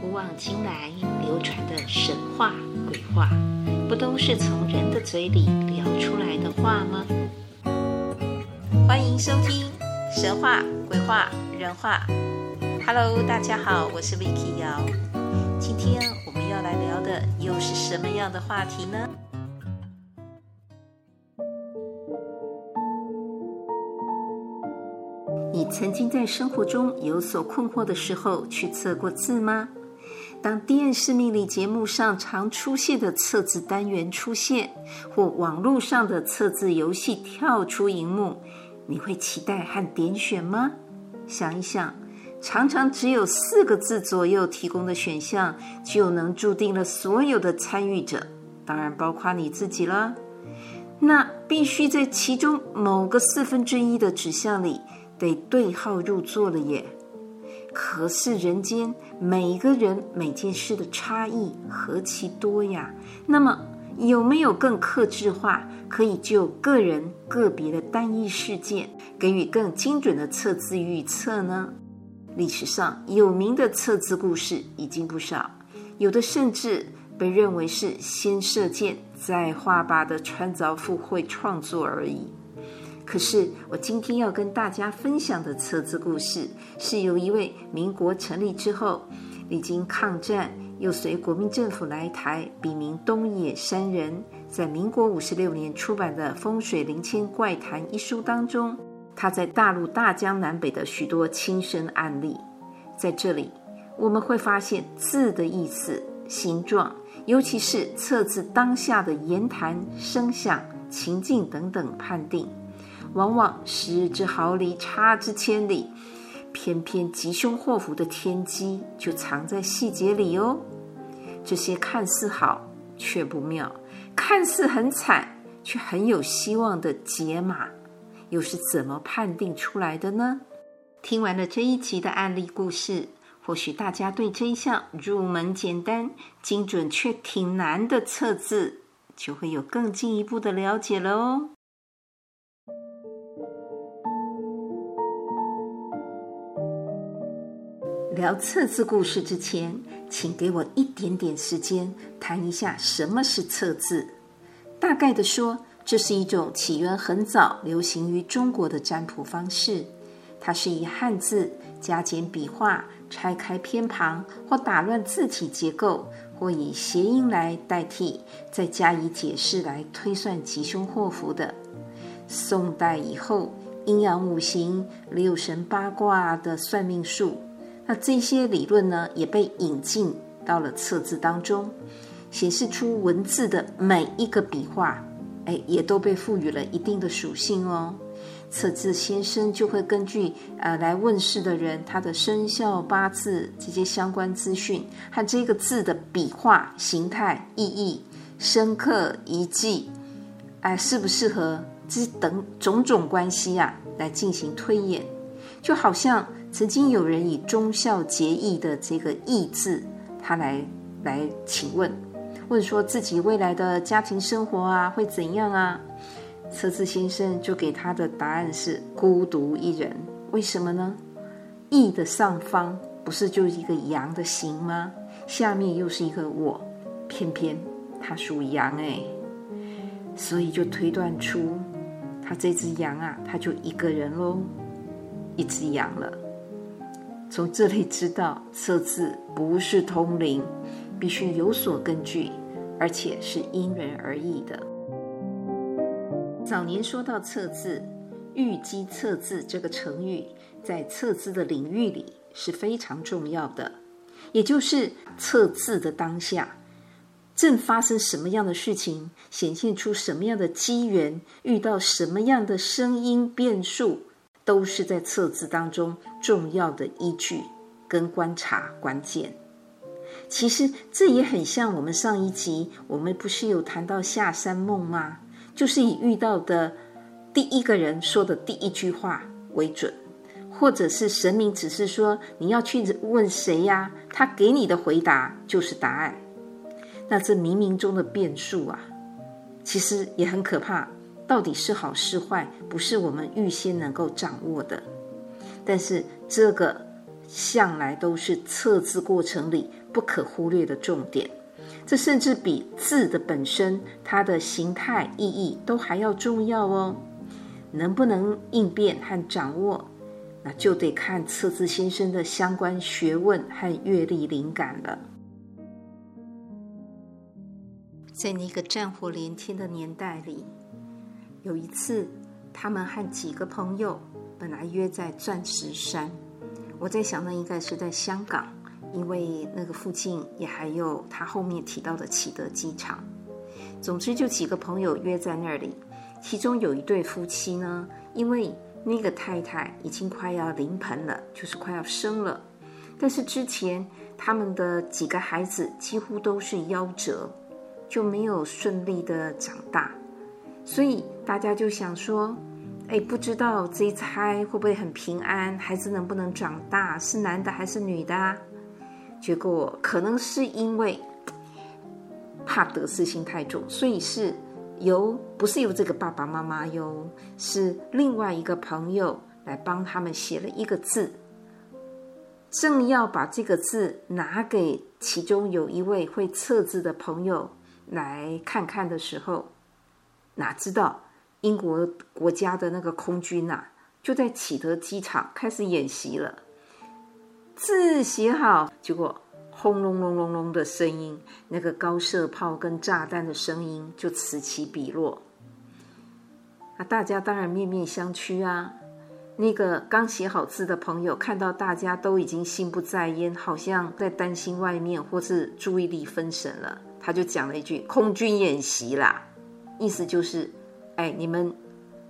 古往今来流传的神话、鬼话，不都是从人的嘴里聊出来的话吗？欢迎收听《神话、鬼话、人话》。Hello，大家好，我是 Vicky 瑶。今天我们要来聊的又是什么样的话题呢？你曾经在生活中有所困惑的时候，去测过字吗？当电视命理节目上常出现的测字单元出现，或网络上的测字游戏跳出荧幕，你会期待和点选吗？想一想，常常只有四个字左右提供的选项，就能注定了所有的参与者，当然包括你自己了。那必须在其中某个四分之一的指向里得对号入座了耶。可是人间每个人每件事的差异何其多呀！那么有没有更克制化，可以就个人个别的单一事件，给予更精准的测字预测呢？历史上有名的测字故事已经不少，有的甚至被认为是先射箭再画靶的穿凿附会创作而已。可是，我今天要跟大家分享的测字故事，是由一位民国成立之后，历经抗战，又随国民政府来台，笔名东野山人，在民国五十六年出版的《风水灵签怪谈》一书当中，他在大陆大江南北的许多亲身案例，在这里我们会发现字的意思、形状，尤其是测字当下的言谈、声响、情境等等判定。往往失之毫厘，差之千里，偏偏吉凶祸福的天机就藏在细节里哦。这些看似好却不妙，看似很惨却很有希望的解码，又是怎么判定出来的呢？听完了这一集的案例故事，或许大家对这一项入门简单、精准却挺难的测字，就会有更进一步的了解了哦。聊测字故事之前，请给我一点点时间谈一下什么是测字。大概的说，这是一种起源很早、流行于中国的占卜方式。它是以汉字加减笔画、拆开偏旁或打乱字体结构，或以谐音来代替，再加以解释来推算吉凶祸福的。宋代以后，阴阳五行、六神八卦的算命术。那这些理论呢，也被引进到了测字当中，显示出文字的每一个笔画，哎，也都被赋予了一定的属性哦。测字先生就会根据呃来问事的人他的生肖八字这些相关资讯和这个字的笔画形态、意义、深刻遗迹，哎，适不适合这等种种关系啊，来进行推演，就好像。曾经有人以忠孝节义的这个义字，他来来请问，问说自己未来的家庭生活啊会怎样啊？测字先生就给他的答案是孤独一人。为什么呢？义的上方不是就一个羊的形吗？下面又是一个我，偏偏他属羊哎，所以就推断出他这只羊啊，他就一个人喽，一只羊了。从这里知道，测字不是通灵，必须有所根据，而且是因人而异的。早年说到测字，“预机测字”这个成语，在测字的领域里是非常重要的。也就是测字的当下，正发生什么样的事情，显现出什么样的机缘，遇到什么样的声音变数。都是在测字当中重要的依据跟观察关键。其实这也很像我们上一集，我们不是有谈到下山梦吗？就是以遇到的第一个人说的第一句话为准，或者是神明只是说你要去问谁呀，他给你的回答就是答案。那这冥冥中的变数啊，其实也很可怕。到底是好是坏，不是我们预先能够掌握的。但是这个向来都是测字过程里不可忽略的重点。这甚至比字的本身、它的形态、意义都还要重要哦。能不能应变和掌握，那就得看测字先生的相关学问和阅历灵感了。在那个战火连天的年代里，有一次，他们和几个朋友本来约在钻石山。我在想，那应该是在香港，因为那个附近也还有他后面提到的启德机场。总之，就几个朋友约在那里。其中有一对夫妻呢，因为那个太太已经快要临盆了，就是快要生了，但是之前他们的几个孩子几乎都是夭折，就没有顺利的长大，所以大家就想说。哎，不知道这一胎会不会很平安？孩子能不能长大？是男的还是女的？结果可能是因为怕得失心太重，所以是由不是由这个爸爸妈妈哟，是另外一个朋友来帮他们写了一个字。正要把这个字拿给其中有一位会测字的朋友来看看的时候，哪知道？英国国家的那个空军呐、啊，就在启德机场开始演习了。字写好，结果轰隆隆隆隆的声音，那个高射炮跟炸弹的声音就此起彼落。那大家当然面面相觑啊。那个刚写好字的朋友看到大家都已经心不在焉，好像在担心外面，或是注意力分神了，他就讲了一句：“空军演习啦。”意思就是。哎，你们，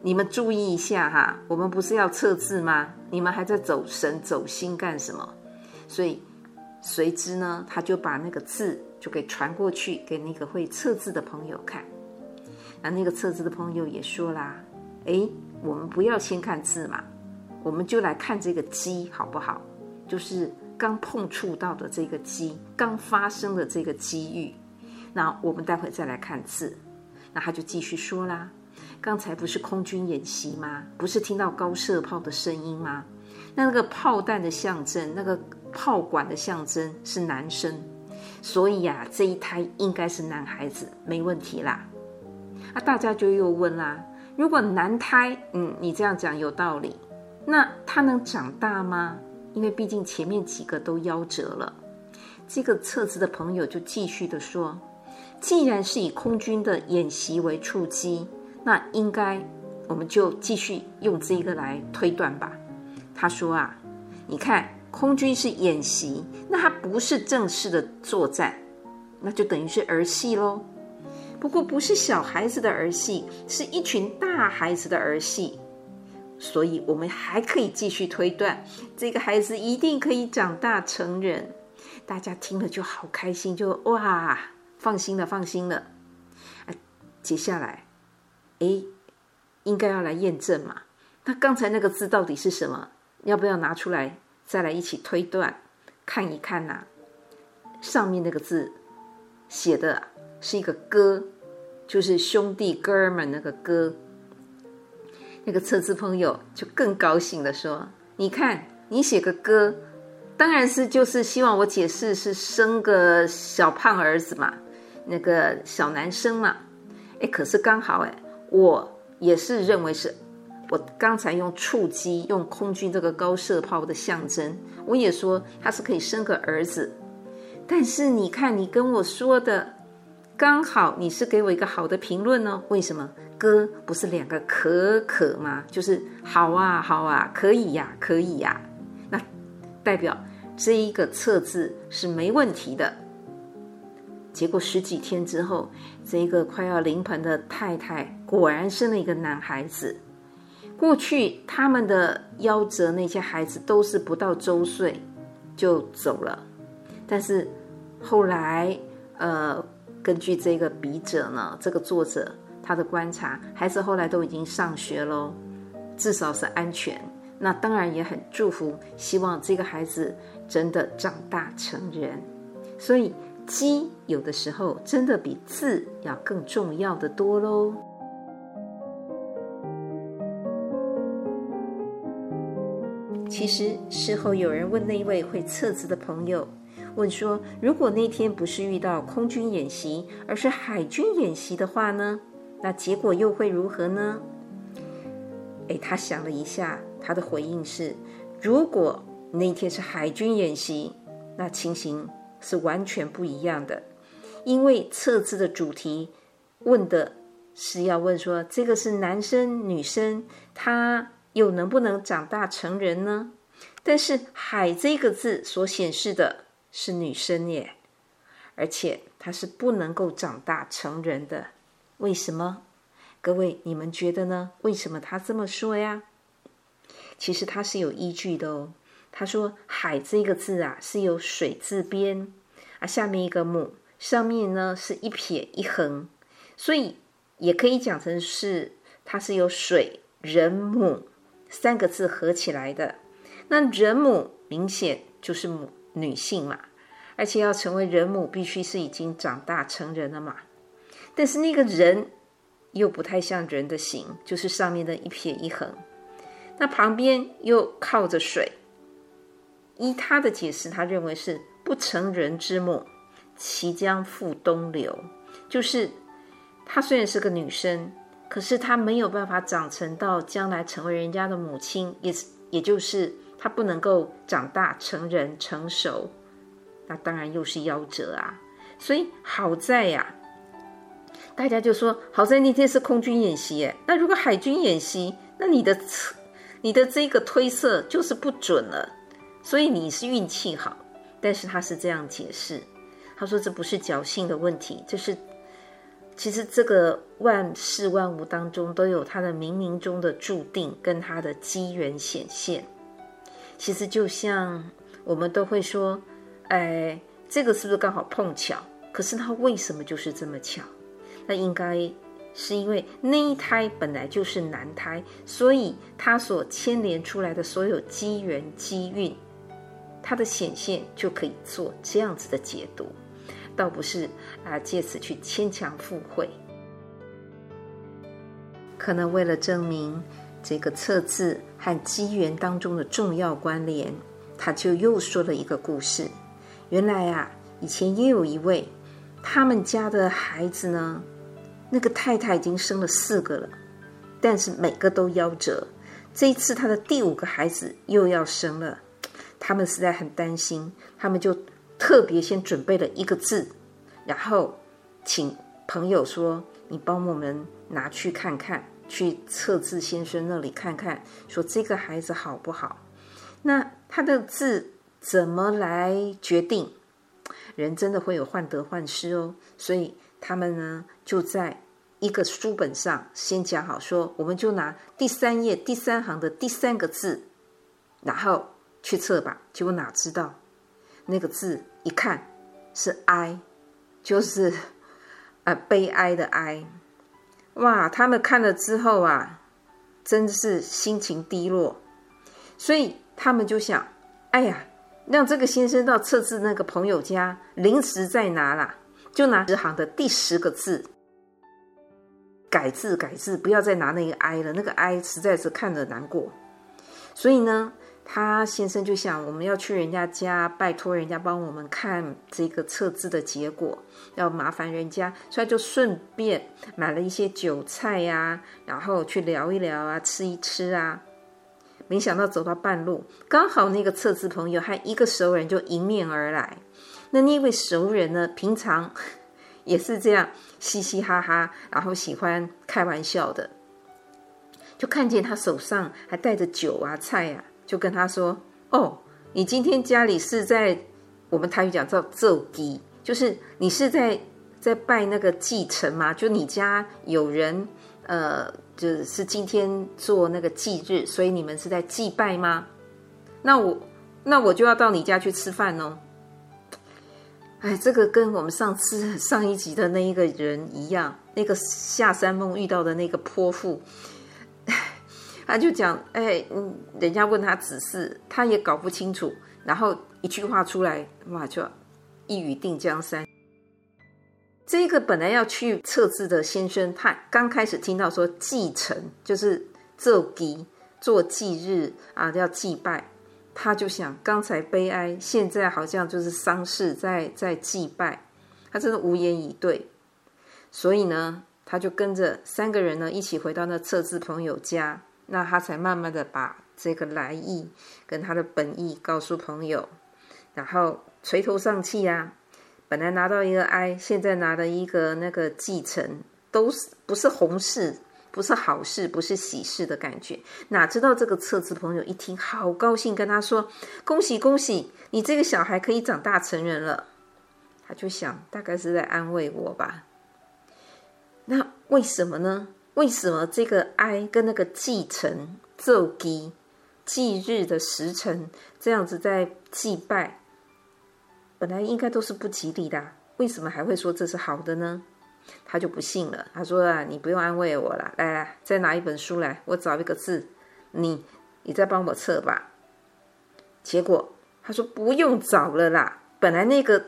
你们注意一下哈，我们不是要测字吗？你们还在走神走心干什么？所以随之呢，他就把那个字就给传过去给那个会测字的朋友看。那那个测字的朋友也说啦：“哎，我们不要先看字嘛，我们就来看这个机好不好？就是刚碰触到的这个机，刚发生的这个机遇。那我们待会再来看字。”那他就继续说啦。刚才不是空军演习吗？不是听到高射炮的声音吗？那那个炮弹的象征，那个炮管的象征是男生，所以呀、啊，这一胎应该是男孩子，没问题啦。啊，大家就又问啦：如果男胎，嗯，你这样讲有道理，那他能长大吗？因为毕竟前面几个都夭折了。这个测字的朋友就继续的说：既然是以空军的演习为触机。那应该，我们就继续用这个来推断吧。他说啊，你看空军是演习，那它不是正式的作战，那就等于是儿戏喽。不过不是小孩子的儿戏，是一群大孩子的儿戏，所以我们还可以继续推断，这个孩子一定可以长大成人。大家听了就好开心，就哇，放心了，放心了。啊，接下来。哎，应该要来验证嘛？那刚才那个字到底是什么？要不要拿出来再来一起推断看一看呐、上面那个字写的是一个哥，就是兄弟哥们那个哥。那个测字朋友就更高兴地说：“你看，你写个哥，当然是就是希望我解释是生个小胖儿子嘛，那个小男生嘛。哎，可是刚好哎。”我也是认为是，我刚才用触机用空军这个高射炮的象征，我也说他是可以生个儿子。但是你看，你跟我说的刚好，你是给我一个好的评论呢？为什么？哥不是两个可可吗？就是好啊，好啊，可以呀，可以呀。那代表这一个测字是没问题的。结果十几天之后，这一个快要临盆的太太果然生了一个男孩子。过去他们的夭折那些孩子都是不到周岁就走了，但是后来，呃，根据这个笔者呢，这个作者他的观察，孩子后来都已经上学喽，至少是安全。那当然也很祝福，希望这个孩子真的长大成人。所以。机有的时候真的比字要更重要的多喽。其实事后有人问那位会测字的朋友，问说：如果那天不是遇到空军演习，而是海军演习的话呢？那结果又会如何呢？诶，他想了一下，他的回应是：如果那天是海军演习，那情形是完全不一样的，因为测字的主题问的是要问说，这个是男生女生，他又能不能长大成人呢？但是“海”这个字所显示的是女生耶，而且他是不能够长大成人的。为什么？各位，你们觉得呢？为什么他这么说呀？其实他是有依据的哦。他说“海”这个字啊，是由水字边啊，下面一个母，上面呢是一撇一横，所以也可以讲成是它是由水人母三个字合起来的。那人母明显就是母女性嘛，而且要成为人母，必须是已经长大成人了嘛。但是那个人又不太像人的形，就是上面的一撇一横，那旁边又靠着水。依他的解释，他认为是不成人之母，其将复东流。就是她虽然是个女生，可是她没有办法长成到将来成为人家的母亲，也也就是她不能够长大成人成熟。那当然又是夭折啊。所以好在呀、大家就说，好在那天是空军演习，哎，那如果海军演习，那你的你的这个推测就是不准了，所以你是运气好。但是他是这样解释，他说这不是侥幸的问题，这是其实这个万事万物当中都有它的冥冥中的注定跟它的机缘显现。其实就像我们都会说，哎，这个是不是刚好碰巧？可是它为什么就是这么巧？那应该是因为那一胎本来就是男胎，所以他所牵连出来的所有机缘机运，它的显现就可以做这样子的解读，倒不是啊借此去牵强附会。可能为了证明这个测字和机缘当中的重要关联，他就又说了一个故事。原来啊，以前也有一位，他们家的孩子呢。那个太太已经生了四个了，但是每个都夭折。这一次，他的第五个孩子又要生了，他们实在很担心，他们就特别先准备了一个字，然后请朋友说：“你帮我们拿去看看，去测字先生那里看看，说这个孩子好不好？那他的字怎么来决定？人真的会有患得患失哦，所以。”他们呢，就在一个书本上先讲好说，我们就拿第三页第三行的第三个字，然后去测吧。结果哪知道那个字一看是哀，就是呃悲哀的哀。哇！他们看了之后啊，真的是心情低落，所以他们就想：哎呀，让这个先生到测字那个朋友家临时再拿啦。就拿十行的第十个字改字改字，不要再拿那个哀了，那个哀实在是看着难过。所以呢，他先生就想，我们要去人家家，拜托人家帮我们看这个测字的结果，要麻烦人家，所以就顺便买了一些酒菜呀，然后去聊一聊啊，吃一吃啊。没想到走到半路，刚好那个测字朋友和一个熟人就迎面而来。那那位熟人呢？平常也是这样嘻嘻哈哈，然后喜欢开玩笑的。就看见他手上还带着酒啊、菜啊，就跟他说：“哦，你今天家里是在我们台语讲叫奏祭，就是你是在在拜那个祭神吗？就你家有人呃，就是今天做那个祭日，所以你们是在祭拜吗？那我那我就要到你家去吃饭哦。”哎，这个跟我们上次上一集的那一个人一样，那个下山梦遇到的那个泼妇，他就讲，哎，嗯，人家问他指示，他也搞不清楚，然后一句话出来，哇，就一语定江山。这个本来要去测字的先生，他刚开始听到说祭辰，就是做祭做祭日啊，要祭拜，他就想，刚才悲哀，现在好像就是丧事，在在祭拜，他真的无言以对。所以呢，他就跟着三个人呢一起回到那测字朋友家，那他才慢慢的把这个来意跟他的本意告诉朋友，然后垂头丧气啊，本来拿到一个 I，，现在拿了一个那个继承，都是不是红事。不是好事，不是喜事的感觉。哪知道这个测字朋友一听，好高兴，跟他说：“恭喜恭喜，你这个小孩可以长大成人了。”他就想，大概是在安慰我吧。那为什么呢？为什么这个哀跟那个继承奏基忌日的时辰这样子在祭拜，本来应该都是不吉利的，为什么还会说这是好的呢？他就不信了，他说啊，你不用安慰我了，来来，再拿一本书来，我找一个字，你你再帮我测吧。结果他说不用找了啦，本来那个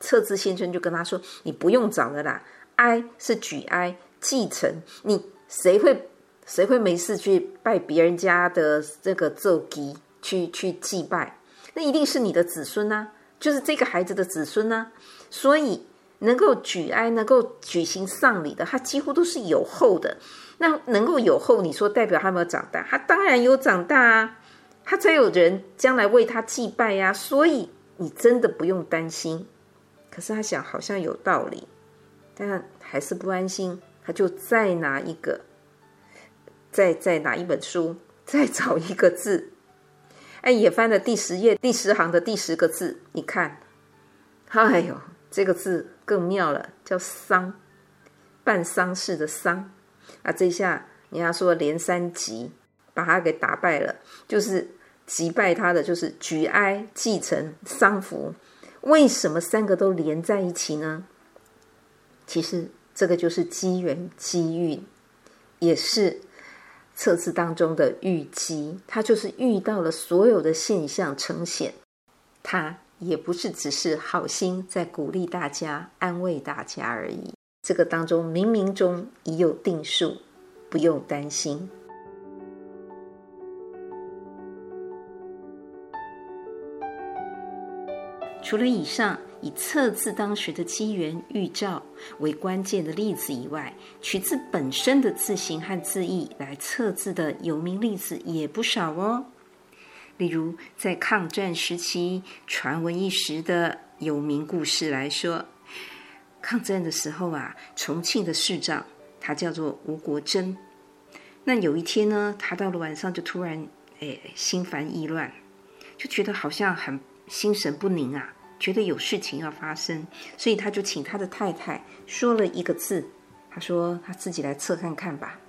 测字先生就跟他说，你不用找了啦，哀是举哀继承，你谁会谁会没事去拜别人家的这个奏基去去祭拜？那一定是你的子孙呐、啊，就是这个孩子的子孙呐、啊，所以。能够举哀、能够举行丧礼的，他几乎都是有后的。那能够有后，你说代表他没有长大？他当然有长大啊，他才有人将来为他祭拜呀、啊。所以你真的不用担心。可是他想，好像有道理，但还是不安心。他就再拿一个，再再拿一本书，再找一个字。哎，也翻了第十页第十行的第十个字，你看，哎呦，这个字。更妙了，叫丧，办丧事的丧啊！这下人家说连三击，把他给打败了，就是击败他的就是举哀、继承、丧服。为什么三个都连在一起呢？其实这个就是机缘机运，也是测字当中的预机，它就是遇到了所有的现象呈现，它。也不是只是好心在鼓励大家、安慰大家而已。这个当中冥冥中已有定数，不用担心。除了以上以测字当时的机缘预兆为关键的例子以外，取自本身的字形和字义来测字的有名例子也不少哦。例如，在抗战时期传闻一时的有名故事来说，抗战的时候啊，重庆的市长他叫做吴国桢。那有一天呢，他到了晚上就突然诶心烦意乱，就觉得好像很心神不宁啊，觉得有事情要发生，所以他就请他的太太说了一个字，他说他自己来测看看吧。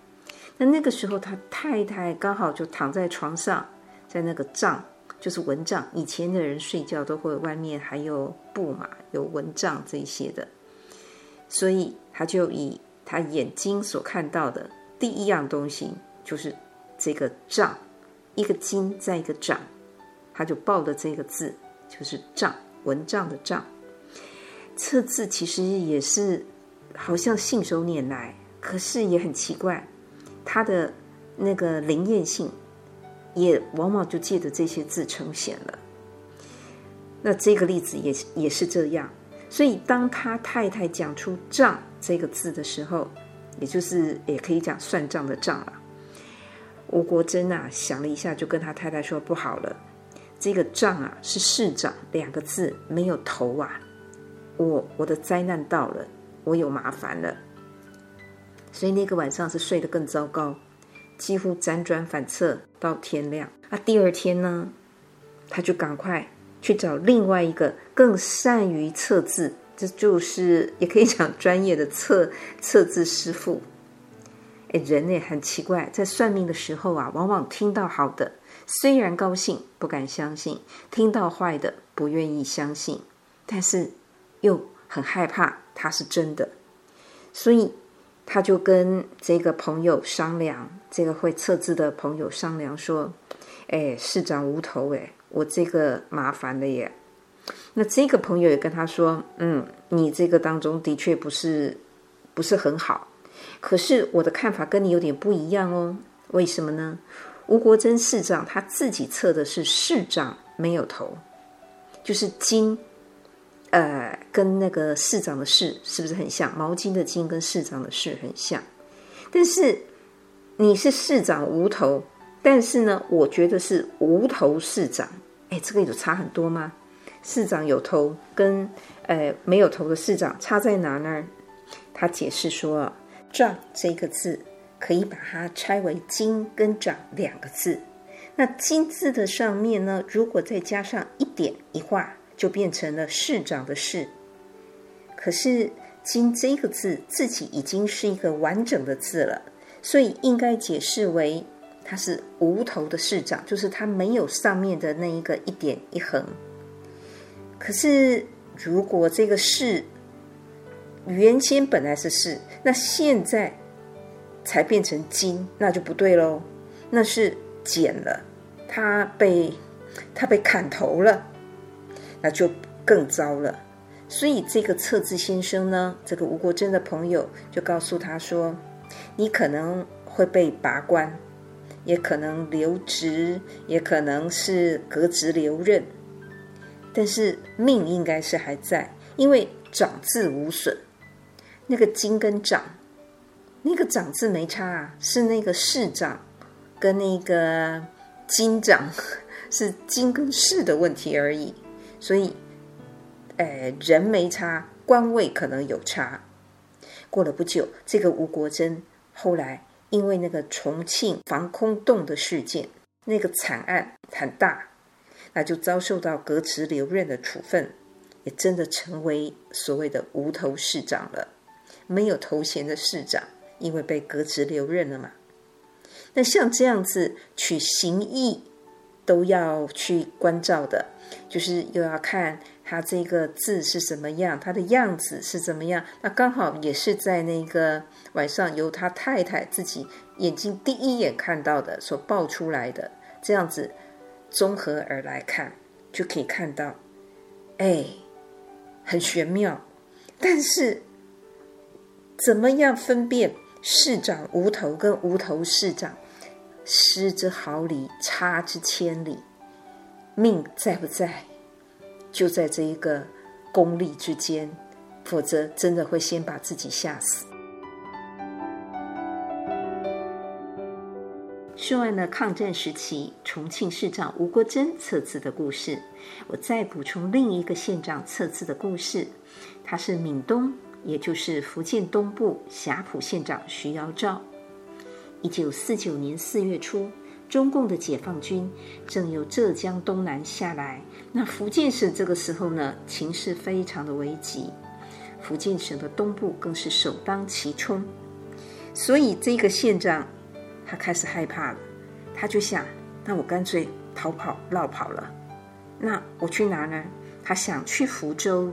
那那个时候，他太太刚好就躺在床上。在那个帐，就是蚊帐。以前的人睡觉都会外面还有布嘛，有蚊帐这些的。所以他就以他眼睛所看到的第一样东西，就是这个帐，一个金在一个掌，他就报的这个字，就是帐，蚊帐的帐。测字其实也是好像信手拈来，可是也很奇怪，它的那个灵验性。也往往就借着这些字呈现了。那这个例子也也是这样。所以当他太太讲出“账”这个字的时候，也就是也可以讲算账的账了。吴国桢啊想了一下，就跟他太太说：“不好了，这个账啊是市长两个字没有头啊，我我的灾难到了，我有麻烦了。”所以那个晚上是睡得更糟糕。几乎辗转反侧到天亮啊！第二天呢，他就赶快去找另外一个更善于测字，这就是也可以讲专业的测 测字师傅。哎，人也很奇怪，在算命的时候啊，往往听到好的，虽然高兴，不敢相信；听到坏的，不愿意相信，但是又很害怕它是真的，所以。他就跟这个朋友商量，这个会测字的朋友商量说：“哎，市长无头，哎，我这个麻烦了耶。”那这个朋友也跟他说：“嗯，你这个当中的确不是不是很好，可是我的看法跟你有点不一样哦。为什么呢？吴国桢市长他自己测的是市长没有头，就是巾，呃，跟那个市长的市是不是很像？毛巾的巾跟市长的市很像，但是你是市长无头，但是呢，我觉得是无头市长，哎，这个有差很多吗？市长有头跟呃没有头的市长差在哪呢？他解释说，“长”这个字可以把它拆为“金”跟“长”两个字。那“金”字的上面呢，如果再加上一点一画，就变成了市长的“市”。可是“金”这个字自己已经是一个完整的字了，所以应该解释为它是无头的市长，就是它没有上面的那一个一点一横。可是，如果这个“市”原先本来是“市”，那现在才变成“金”，那就不对喽。那是剪了，他被他被砍头了，那就更糟了。所以，这个测字先生呢，这个吴国楨的朋友就告诉他说：“你可能会被拔官，也可能留职，也可能是革职留任。”但是命应该是还在，因为长字无损。那个金跟长，那个长字没差啊，是那个市长跟那个金长 是金跟市的问题而已。所以，呃，人没差，官位可能有差。过了不久，这个吴国桢后来因为那个重庆防空洞的事件，那个惨案很大。那就遭受到革职留任的处分，也真的成为所谓的无头市长了，没有头衔的市长，因为被革职留任了嘛。那像这样子取形意都要去关照的，就是又要看他这个字是什么样，他的样子是怎么样。那刚好也是在那个晚上由他太太自己眼睛第一眼看到的所报出来的这样子。综合而来看，就可以看到，哎，很玄妙。但是，怎么样分辨市长无头跟无头市长？失之毫厘，差之千里。命在不在？就在这一个功力之间，否则真的会先把自己吓死。说完了抗战时期重庆市长吴国桢测字的故事，我再补充另一个县长测字的故事。他是闽东，也就是福建东部霞浦县长徐尧照。一九四九年四月初，中共的解放军正由浙江东南下来，那福建省这个时候呢，情势非常的危急，福建省的东部更是首当其冲，所以这个县长。他开始害怕了，他就想：那我干脆逃跑、落跑了。那我去哪呢？他想去福州，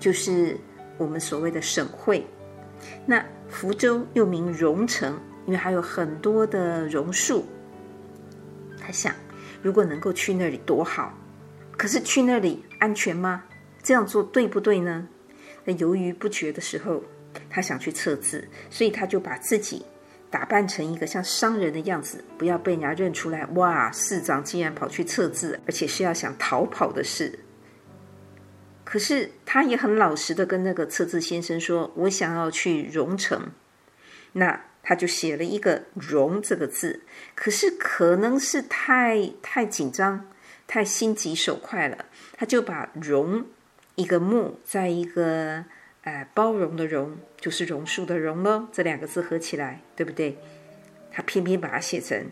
就是我们所谓的省会。那福州又名榕城，因为还有很多的榕树。他想，如果能够去那里多好。可是去那里安全吗？这样做对不对呢？那犹豫不决的时候，他想去测字，所以他就把自己。打扮成一个像商人的样子，不要被人家认出来。哇，市长竟然跑去测字，而且是要想逃跑的事。可是他也很老实的跟那个测字先生说：“我想要去榕城。”那他就写了一个“榕”这个字。可是可能是太太紧张、太心急手快了，他就把“榕”一个木在一个。哎，包容的容就是榕树的榕喽，这两个字合起来，对不对？他偏偏把它写成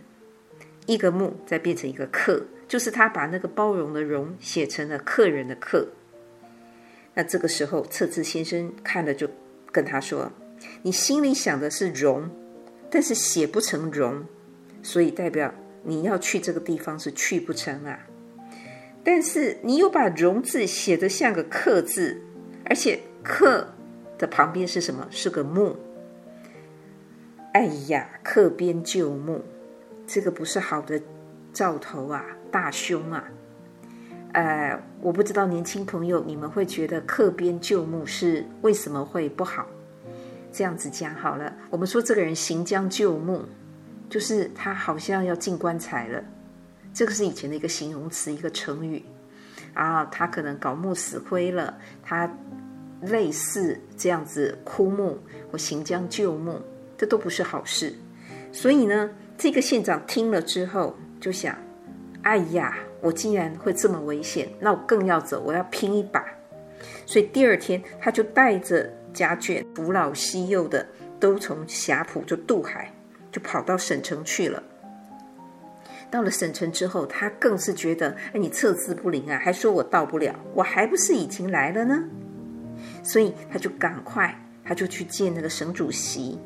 一个木，再变成一个客，就是他把那个包容的容写成了客人的客。那这个时候，测字先生看了就跟他说：“你心里想的是容，但是写不成容，所以代表你要去这个地方是去不成啊。但是你又把容字写得像个客字，而且。”克的旁边是什么？是个木。哎呀，客边就木，这个不是好的兆头啊，大凶啊！呃，我不知道年轻朋友你们会觉得客边旧木是为什么会不好？这样子讲好了，我们说这个人行将就木，就是他好像要进棺材了。这个是以前的一个形容词，一个成语啊。他可能槁木死灰了，他类似这样子枯木或行将就木，这都不是好事。所以呢，这个县长听了之后就想：哎呀，我既然会这么危险，那我更要走，我要拼一把。所以第二天，他就带着家眷，扶老携幼的，都从霞浦就渡海，就跑到省城去了。到了省城之后，他更是觉得，哎，你测字不灵啊，还说我到不了，我还不是已经来了呢？所以他就赶快，他就去见那个省主席。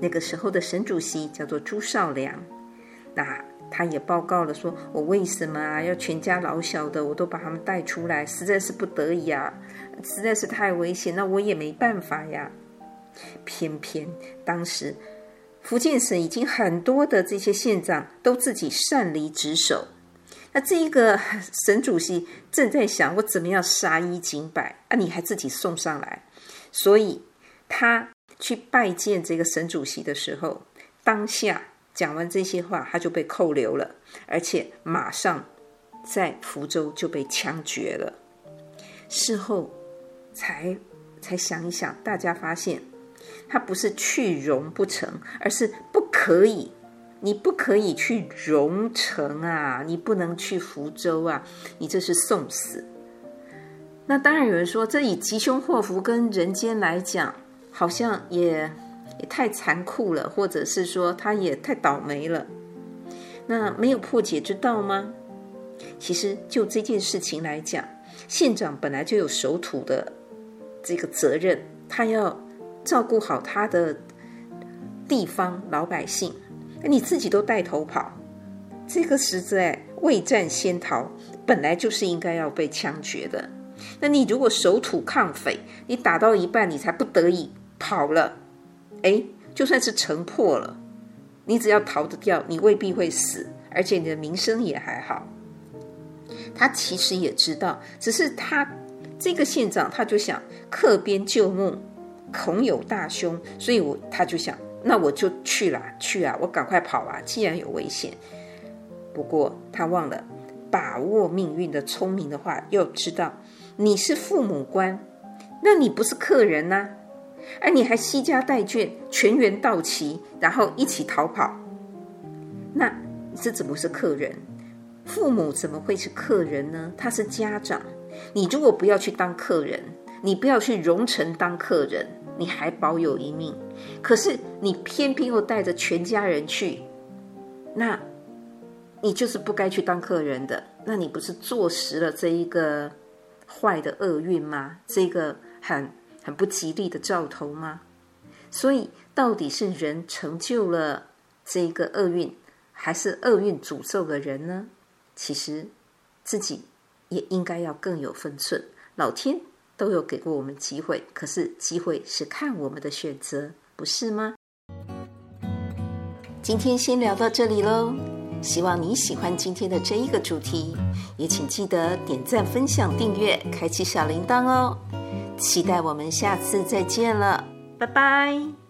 那个时候的省主席叫做朱绍良，那他也报告了说，我为什么啊要全家老小的，我都把他们带出来，实在是不得已啊，实在是太危险，那我也没办法呀。偏偏当时。福建省已经很多的这些县长都自己擅离职守，那这一个 省主席正在想，我怎么样杀一儆百啊？你还自己送上来，所以他去拜见这个省主席的时候，当下讲完这些话，他就被扣留了，而且马上在福州就被枪决了。事后才才想一想，大家发现。他不是去荣不成，而是不可以，你不可以去荣城啊，你不能去福州啊，你这是送死。那当然有人说，这以吉凶祸福跟人间来讲，好像也也太残酷了，或者是说他也太倒霉了。那没有破解之道吗？其实就这件事情来讲，县长本来就有守土的这个责任，他要。照顾好他的地方老百姓，你自己都带头跑，这个实在未战先逃，本来就是应该要被枪决的。那你如果守土抗匪，你打到一半，你才不得已跑了，哎，就算是城破了，你只要逃得掉，你未必会死，而且你的名声也还好。他其实也知道，只是他这个县长他就想克边旧木。恐有大凶，所以我他就想，那我就去了，去啊，我赶快跑啊！既然有危险，不过他忘了把握命运的聪明的话，又知道你是父母官，那你不是客人呐、而你还惜家带眷，全员到齐，然后一起逃跑，那这怎么是客人？父母怎么会是客人呢？他是家长，你如果不要去当客人。你不要去荣城当客人，你还保有一命。可是你偏偏又带着全家人去，那，你就是不该去当客人的。那你不是坐实了这一个坏的厄运吗？这个很很不吉利的兆头吗？所以，到底是人成就了这个厄运，还是厄运诅咒了人呢？其实自己也应该要更有分寸。老天。都有给过我们机会，可是机会是看我们的选择，不是吗？今天先聊到这里喽，希望你喜欢今天的这一个主题，也请记得点赞、分享、订阅、开启小铃铛哦。期待我们下次再见了，拜拜。